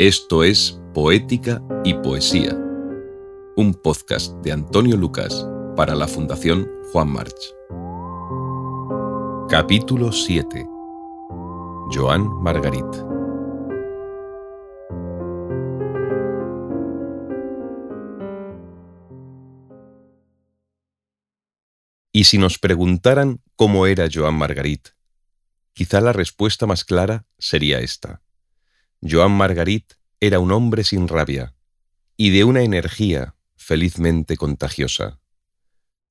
Esto es Poética y Poesía, un podcast de Antonio Lucas para la Fundación Juan March. Capítulo 7. Joan Margarit. Y si nos preguntaran cómo era Joan Margarit, quizá la respuesta más clara sería esta. Joan Margarit era un hombre sin rabia y de una energía felizmente contagiosa.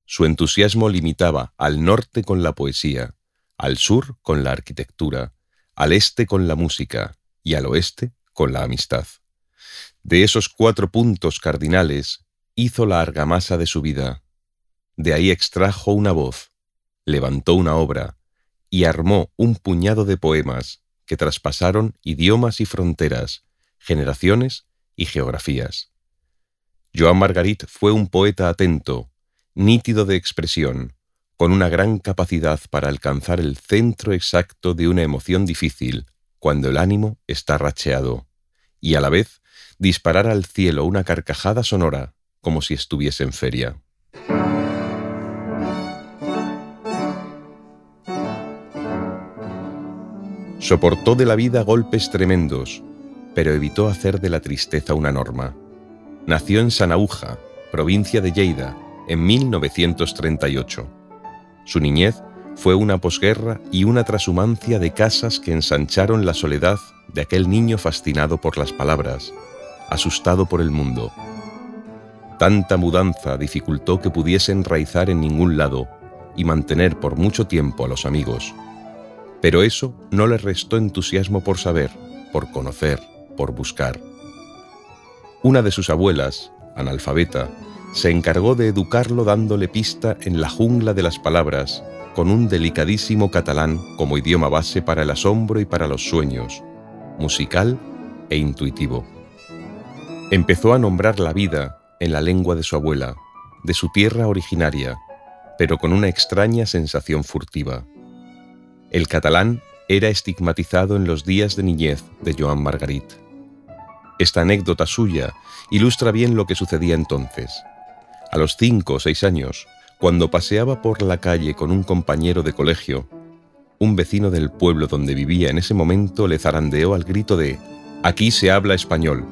Su entusiasmo limitaba al norte con la poesía, al sur con la arquitectura, al este con la música y al oeste con la amistad. De esos cuatro puntos cardinales hizo la argamasa de su vida. De ahí extrajo una voz, levantó una obra y armó un puñado de poemas que traspasaron idiomas y fronteras, generaciones y geografías. Joan Margarit fue un poeta atento, nítido de expresión, con una gran capacidad para alcanzar el centro exacto de una emoción difícil cuando el ánimo está racheado, y a la vez disparar al cielo una carcajada sonora como si estuviese en feria. Soportó de la vida golpes tremendos, pero evitó hacer de la tristeza una norma. Nació en Sanauja, provincia de Lleida, en 1938. Su niñez fue una posguerra y una trashumancia de casas que ensancharon la soledad de aquel niño fascinado por las palabras, asustado por el mundo. Tanta mudanza dificultó que pudiese enraizar en ningún lado y mantener por mucho tiempo a los amigos. Pero eso no le restó entusiasmo por saber, por conocer, por buscar. Una de sus abuelas, analfabeta, se encargó de educarlo dándole pista en la jungla de las palabras, con un delicadísimo catalán como idioma base para el asombro y para los sueños, musical e intuitivo. Empezó a nombrar la vida en la lengua de su abuela, de su tierra originaria, pero con una extraña sensación furtiva. El catalán era estigmatizado en los días de niñez de Joan Margarit. Esta anécdota suya ilustra bien lo que sucedía entonces. A los cinco o seis años, cuando paseaba por la calle con un compañero de colegio, un vecino del pueblo donde vivía en ese momento le zarandeó al grito de Aquí se habla español.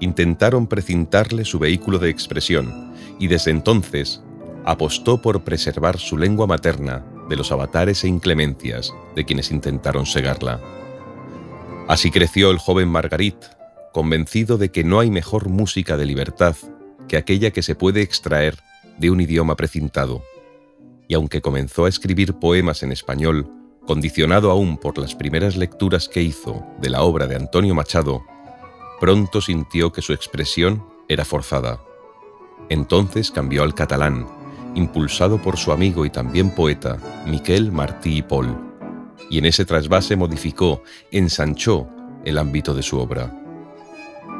Intentaron precintarle su vehículo de expresión y desde entonces apostó por preservar su lengua materna de los avatares e inclemencias de quienes intentaron segarla. Así creció el joven Margarit, convencido de que no hay mejor música de libertad que aquella que se puede extraer de un idioma precintado. Y aunque comenzó a escribir poemas en español, condicionado aún por las primeras lecturas que hizo de la obra de Antonio Machado, pronto sintió que su expresión era forzada. Entonces cambió al catalán, impulsado por su amigo y también poeta, Miquel Martí y Pol, y en ese trasvase modificó, ensanchó el ámbito de su obra.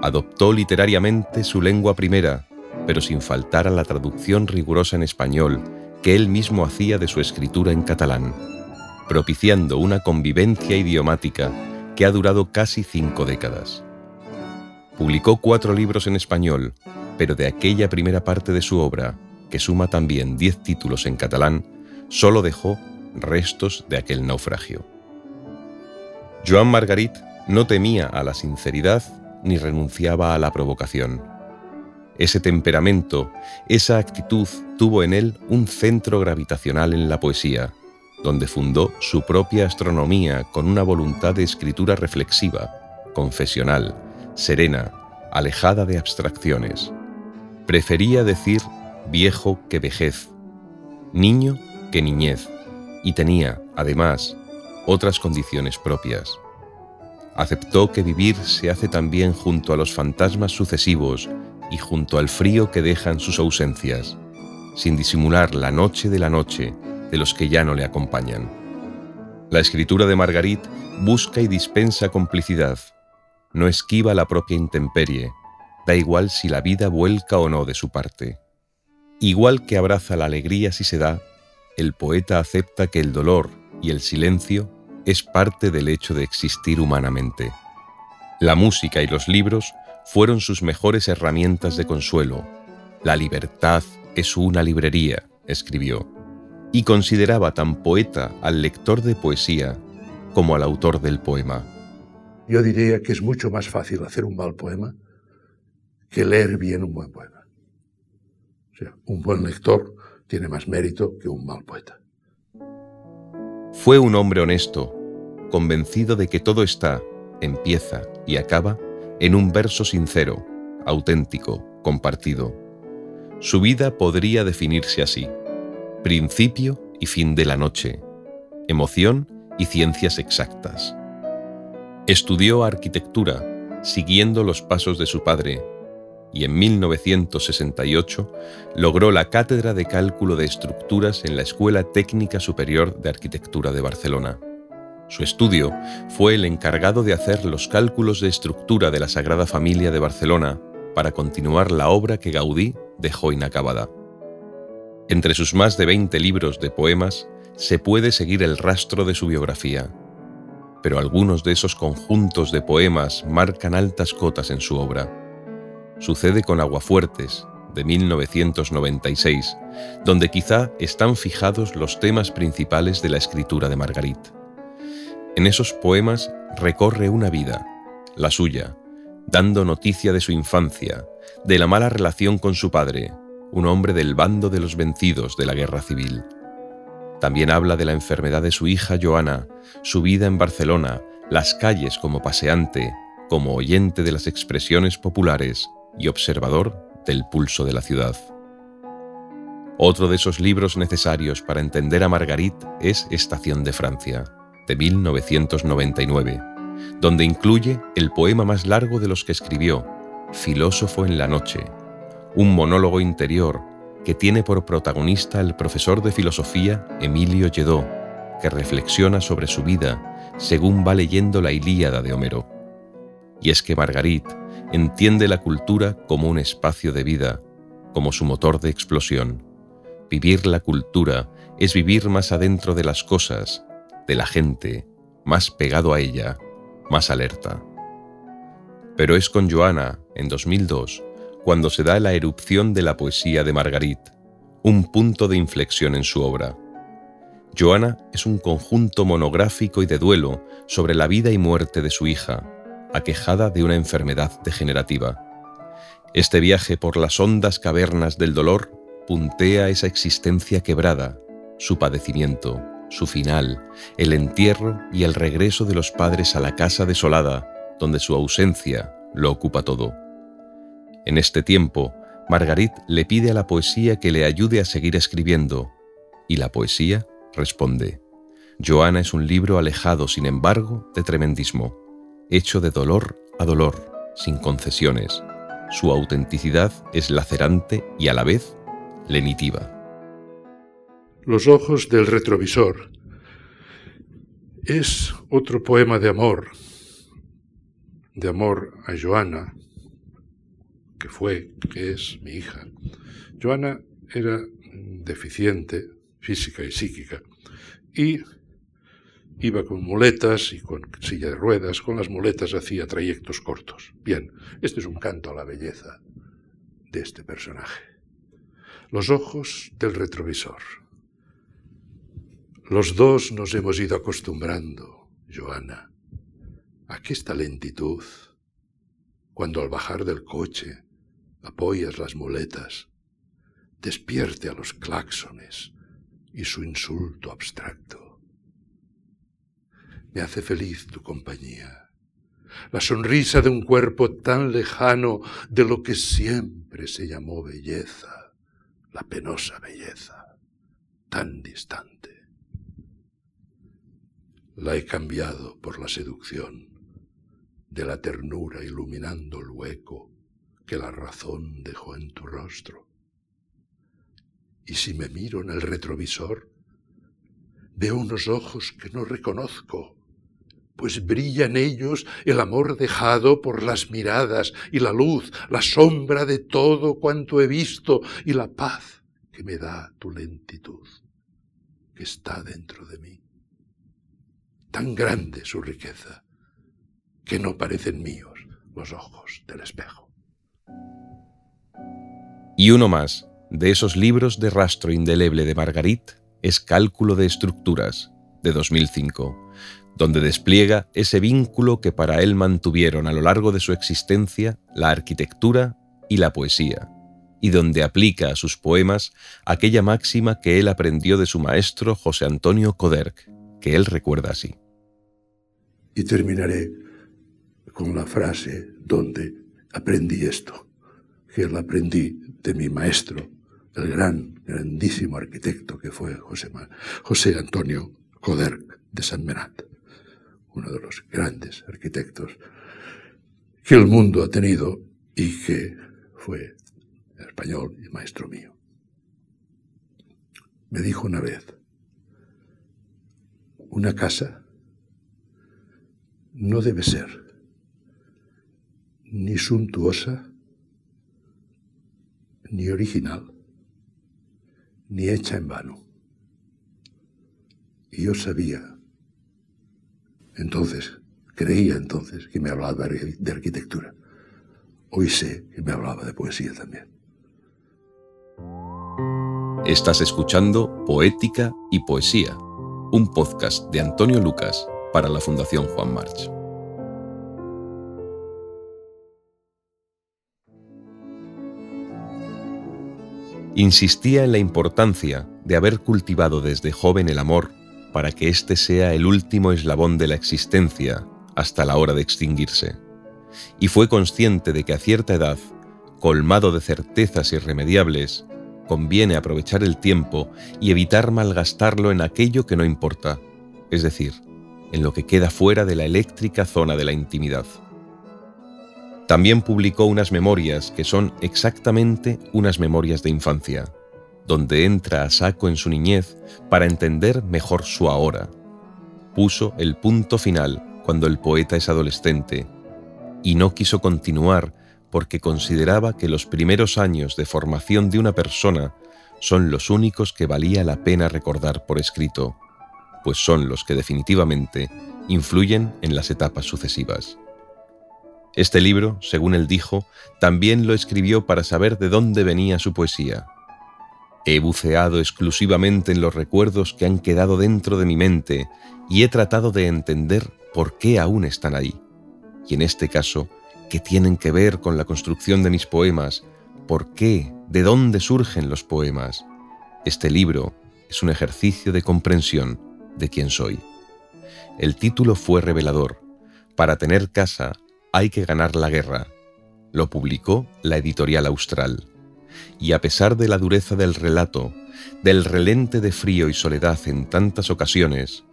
Adoptó literariamente su lengua primera, pero sin faltar a la traducción rigurosa en español que él mismo hacía de su escritura en catalán, propiciando una convivencia idiomática que ha durado casi cinco décadas. Publicó cuatro libros en español, pero de aquella primera parte de su obra, que suma también diez títulos en catalán, solo dejó restos de aquel naufragio. Joan Margarit no temía a la sinceridad ni renunciaba a la provocación. Ese temperamento, esa actitud tuvo en él un centro gravitacional en la poesía, donde fundó su propia astronomía con una voluntad de escritura reflexiva, confesional, serena, alejada de abstracciones. Prefería decir viejo que vejez, niño que niñez, y tenía, además, otras condiciones propias. Aceptó que vivir se hace también junto a los fantasmas sucesivos y junto al frío que dejan sus ausencias, sin disimular la noche de la noche de los que ya no le acompañan. La escritura de Margarit busca y dispensa complicidad, no esquiva la propia intemperie, da igual si la vida vuelca o no de su parte. Igual que abraza la alegría si se da, el poeta acepta que el dolor y el silencio es parte del hecho de existir humanamente. La música y los libros fueron sus mejores herramientas de consuelo. La libertad es una librería, escribió, y consideraba tan poeta al lector de poesía como al autor del poema. Yo diría que es mucho más fácil hacer un mal poema que leer bien un buen poema. Un buen lector tiene más mérito que un mal poeta. Fue un hombre honesto, convencido de que todo está, empieza y acaba en un verso sincero, auténtico, compartido. Su vida podría definirse así. Principio y fin de la noche. Emoción y ciencias exactas. Estudió arquitectura, siguiendo los pasos de su padre, y en 1968 logró la cátedra de cálculo de estructuras en la Escuela Técnica Superior de Arquitectura de Barcelona. Su estudio fue el encargado de hacer los cálculos de estructura de la Sagrada Familia de Barcelona para continuar la obra que Gaudí dejó inacabada. Entre sus más de 20 libros de poemas se puede seguir el rastro de su biografía, pero algunos de esos conjuntos de poemas marcan altas cotas en su obra. Sucede con Aguafuertes, de 1996, donde quizá están fijados los temas principales de la escritura de Margarit. En esos poemas recorre una vida, la suya, dando noticia de su infancia, de la mala relación con su padre, un hombre del bando de los vencidos de la guerra civil. También habla de la enfermedad de su hija Joana, su vida en Barcelona, las calles como paseante, como oyente de las expresiones populares y observador del pulso de la ciudad. Otro de esos libros necesarios para entender a Margarit es Estación de Francia de 1999, donde incluye el poema más largo de los que escribió, Filósofo en la Noche, un monólogo interior que tiene por protagonista el profesor de filosofía Emilio Lledó, que reflexiona sobre su vida según va leyendo la Ilíada de Homero. Y es que Margarit entiende la cultura como un espacio de vida, como su motor de explosión. Vivir la cultura es vivir más adentro de las cosas, de la gente, más pegado a ella, más alerta. Pero es con Joana, en 2002, cuando se da la erupción de la poesía de Margarit, un punto de inflexión en su obra. Joana es un conjunto monográfico y de duelo sobre la vida y muerte de su hija, aquejada de una enfermedad degenerativa. Este viaje por las hondas cavernas del dolor puntea esa existencia quebrada, su padecimiento, su final, el entierro y el regreso de los padres a la casa desolada, donde su ausencia lo ocupa todo. En este tiempo, Margarit le pide a la poesía que le ayude a seguir escribiendo, y la poesía responde. Joana es un libro alejado, sin embargo, de tremendismo, hecho de dolor a dolor, sin concesiones. Su autenticidad es lacerante y a la vez lenitiva. Los ojos del retrovisor. Es otro poema de amor, de amor a Joana, que fue, que es mi hija. Joana era deficiente física y psíquica y iba con muletas y con silla de ruedas. Con las muletas hacía trayectos cortos. Bien, este es un canto a la belleza de este personaje. Los ojos del retrovisor. Los dos nos hemos ido acostumbrando, Joana, a que esta lentitud, cuando al bajar del coche apoyas las muletas, despierte a los claxones y su insulto abstracto. Me hace feliz tu compañía, la sonrisa de un cuerpo tan lejano de lo que siempre se llamó belleza, la penosa belleza, tan distante la he cambiado por la seducción de la ternura iluminando el hueco que la razón dejó en tu rostro. Y si me miro en el retrovisor, veo unos ojos que no reconozco, pues brilla en ellos el amor dejado por las miradas y la luz, la sombra de todo cuanto he visto y la paz que me da tu lentitud, que está dentro de mí tan grande su riqueza, que no parecen míos. los ojos del espejo. Y uno más, de esos libros de rastro indeleble de Margarit, es Cálculo de Estructuras, de 2005, donde despliega ese vínculo que para él mantuvieron a lo largo de su existencia la arquitectura y la poesía, y donde aplica a sus poemas aquella máxima que él aprendió de su maestro José Antonio Coderc, que él recuerda así. Y terminaré con la frase donde aprendí esto, que la aprendí de mi maestro, el gran, grandísimo arquitecto que fue José, José Antonio Coderc de San Menat, uno de los grandes arquitectos que el mundo ha tenido y que fue español y maestro mío. Me dijo una vez, una casa no debe ser ni suntuosa, ni original, ni hecha en vano. Y yo sabía, entonces, creía entonces que me hablaba de arquitectura. Hoy sé que me hablaba de poesía también. Estás escuchando Poética y Poesía, un podcast de Antonio Lucas para la Fundación Juan March. Insistía en la importancia de haber cultivado desde joven el amor para que éste sea el último eslabón de la existencia hasta la hora de extinguirse. Y fue consciente de que a cierta edad, colmado de certezas irremediables, conviene aprovechar el tiempo y evitar malgastarlo en aquello que no importa, es decir, en lo que queda fuera de la eléctrica zona de la intimidad. También publicó unas memorias que son exactamente unas memorias de infancia, donde entra a saco en su niñez para entender mejor su ahora. Puso el punto final cuando el poeta es adolescente y no quiso continuar porque consideraba que los primeros años de formación de una persona son los únicos que valía la pena recordar por escrito, pues son los que definitivamente influyen en las etapas sucesivas. Este libro, según él dijo, también lo escribió para saber de dónde venía su poesía. He buceado exclusivamente en los recuerdos que han quedado dentro de mi mente y he tratado de entender por qué aún están ahí. Y en este caso, qué tienen que ver con la construcción de mis poemas, por qué, de dónde surgen los poemas. Este libro es un ejercicio de comprensión de quién soy. El título fue revelador. Para tener casa hay que ganar la guerra. Lo publicó la editorial austral. Y a pesar de la dureza del relato, del relente de frío y soledad en tantas ocasiones,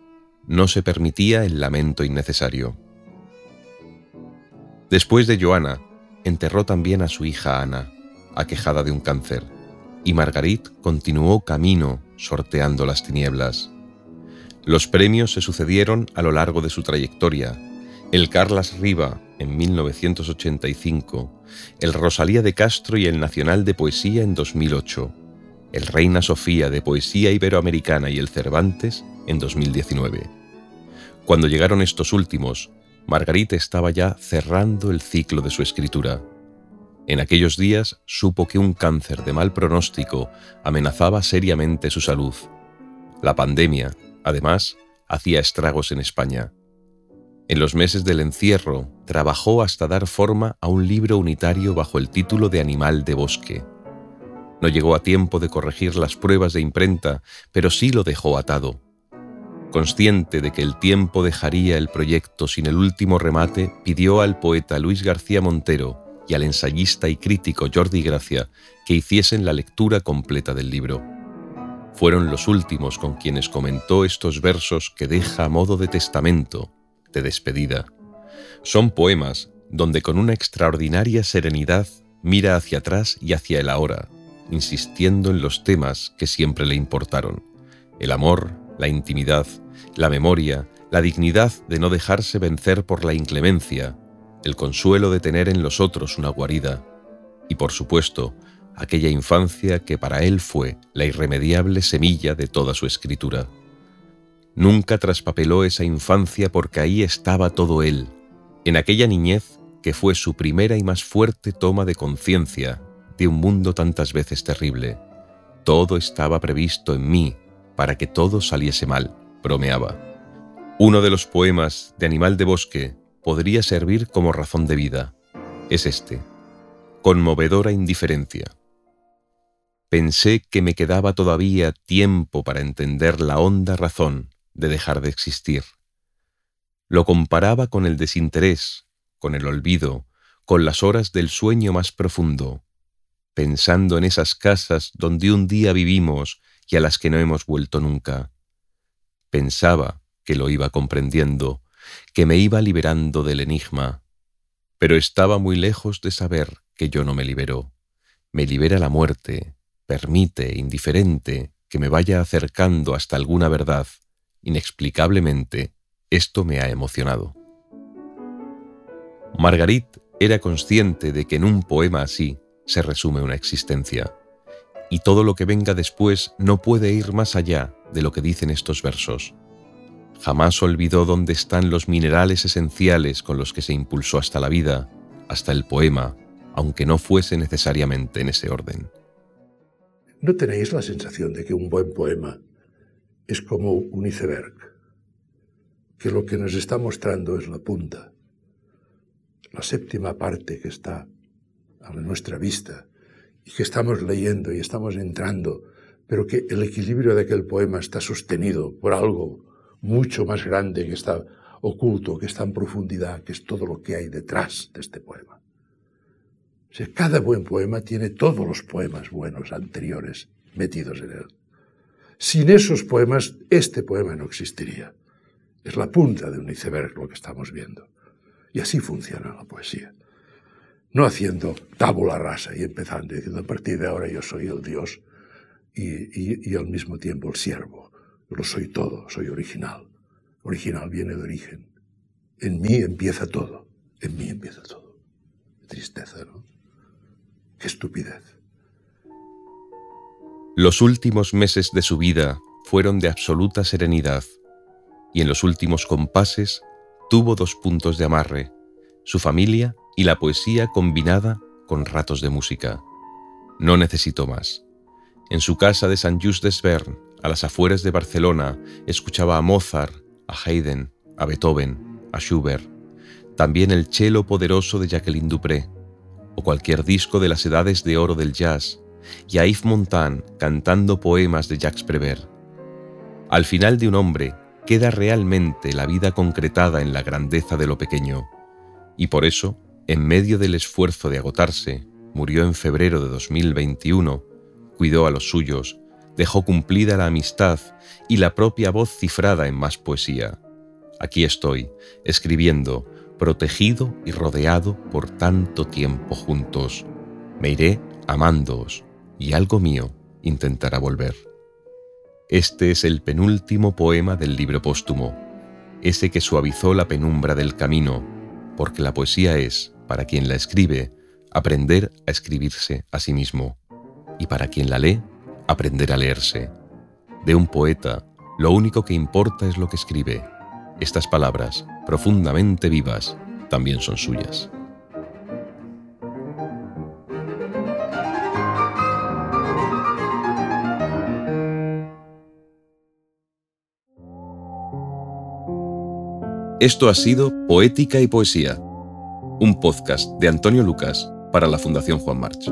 no se permitía el lamento innecesario. Después de Joana, enterró también a su hija Ana, aquejada de un cáncer, y Margarit continuó camino sorteando las tinieblas. Los premios se sucedieron a lo largo de su trayectoria. El Carlas Riva en 1985, el Rosalía de Castro y el Nacional de Poesía en 2008, el Reina Sofía de Poesía Iberoamericana y el Cervantes en 2019. Cuando llegaron estos últimos, Margarita estaba ya cerrando el ciclo de su escritura. En aquellos días supo que un cáncer de mal pronóstico amenazaba seriamente su salud. La pandemia, además, hacía estragos en España. En los meses del encierro, trabajó hasta dar forma a un libro unitario bajo el título de Animal de Bosque. No llegó a tiempo de corregir las pruebas de imprenta, pero sí lo dejó atado. Consciente de que el tiempo dejaría el proyecto sin el último remate, pidió al poeta Luis García Montero y al ensayista y crítico Jordi Gracia que hiciesen la lectura completa del libro. Fueron los últimos con quienes comentó estos versos que deja a modo de testamento, de despedida. Son poemas donde con una extraordinaria serenidad mira hacia atrás y hacia el ahora, insistiendo en los temas que siempre le importaron, el amor, la intimidad, la memoria, la dignidad de no dejarse vencer por la inclemencia, el consuelo de tener en los otros una guarida, y por supuesto, aquella infancia que para él fue la irremediable semilla de toda su escritura. Nunca traspapeló esa infancia porque ahí estaba todo él. En aquella niñez que fue su primera y más fuerte toma de conciencia de un mundo tantas veces terrible. Todo estaba previsto en mí para que todo saliese mal, bromeaba. Uno de los poemas de Animal de Bosque podría servir como razón de vida. Es este. Conmovedora indiferencia. Pensé que me quedaba todavía tiempo para entender la honda razón de dejar de existir. Lo comparaba con el desinterés, con el olvido, con las horas del sueño más profundo, pensando en esas casas donde un día vivimos y a las que no hemos vuelto nunca. Pensaba que lo iba comprendiendo, que me iba liberando del enigma, pero estaba muy lejos de saber que yo no me libero. Me libera la muerte, permite, indiferente, que me vaya acercando hasta alguna verdad. Inexplicablemente, esto me ha emocionado. Margarit era consciente de que en un poema así se resume una existencia, y todo lo que venga después no puede ir más allá de lo que dicen estos versos. Jamás olvidó dónde están los minerales esenciales con los que se impulsó hasta la vida, hasta el poema, aunque no fuese necesariamente en ese orden. ¿No tenéis la sensación de que un buen poema es como un iceberg? Que lo que nos está mostrando es la punta, la séptima parte que está a nuestra vista y que estamos leyendo y estamos entrando, pero que el equilibrio de aquel poema está sostenido por algo mucho más grande que está oculto, que está en profundidad, que es todo lo que hay detrás de este poema. O cada buen poema tiene todos los poemas buenos anteriores metidos en él. Sin esos poemas, este poema no existiría. Es la punta de un iceberg lo que estamos viendo. Y así funciona la poesía. No haciendo tabula rasa y empezando diciendo a partir de ahora yo soy el Dios y, y al mismo tiempo el siervo. Lo soy todo, soy original. Original viene de origen. En mí empieza todo. En mí empieza todo. Tristeza, ¿no? Qué estupidez. Los últimos meses de su vida fueron de absoluta serenidad y en los últimos compases tuvo dos puntos de amarre, su familia y la poesía combinada con ratos de música. No necesitó más. En su casa de San Just Desvern, a las afueras de Barcelona, escuchaba a Mozart, a Haydn, a Beethoven, a Schubert, también el cello poderoso de Jacqueline Dupré, o cualquier disco de las edades de oro del jazz, y a Yves Montand cantando poemas de Jacques Prévert. Al final de un hombre queda realmente la vida concretada en la grandeza de lo pequeño, y por eso, en medio del esfuerzo de agotarse, murió en febrero de 2021, cuidó a los suyos, dejó cumplida la amistad y la propia voz cifrada en más poesía. Aquí estoy, escribiendo, protegido y rodeado por tanto tiempo juntos. Me iré amándoos, y algo mío intentará volver. Este es el penúltimo poema del libro póstumo, ese que suavizó la penumbra del camino, porque la poesía es, para quien la escribe, aprender a escribirse a sí mismo, y para quien la lee, aprender a leerse. De un poeta, lo único que importa es lo que escribe. Estas palabras, profundamente vivas, también son suyas. Esto ha sido Poética y Poesía, un podcast de Antonio Lucas para la Fundación Juan March.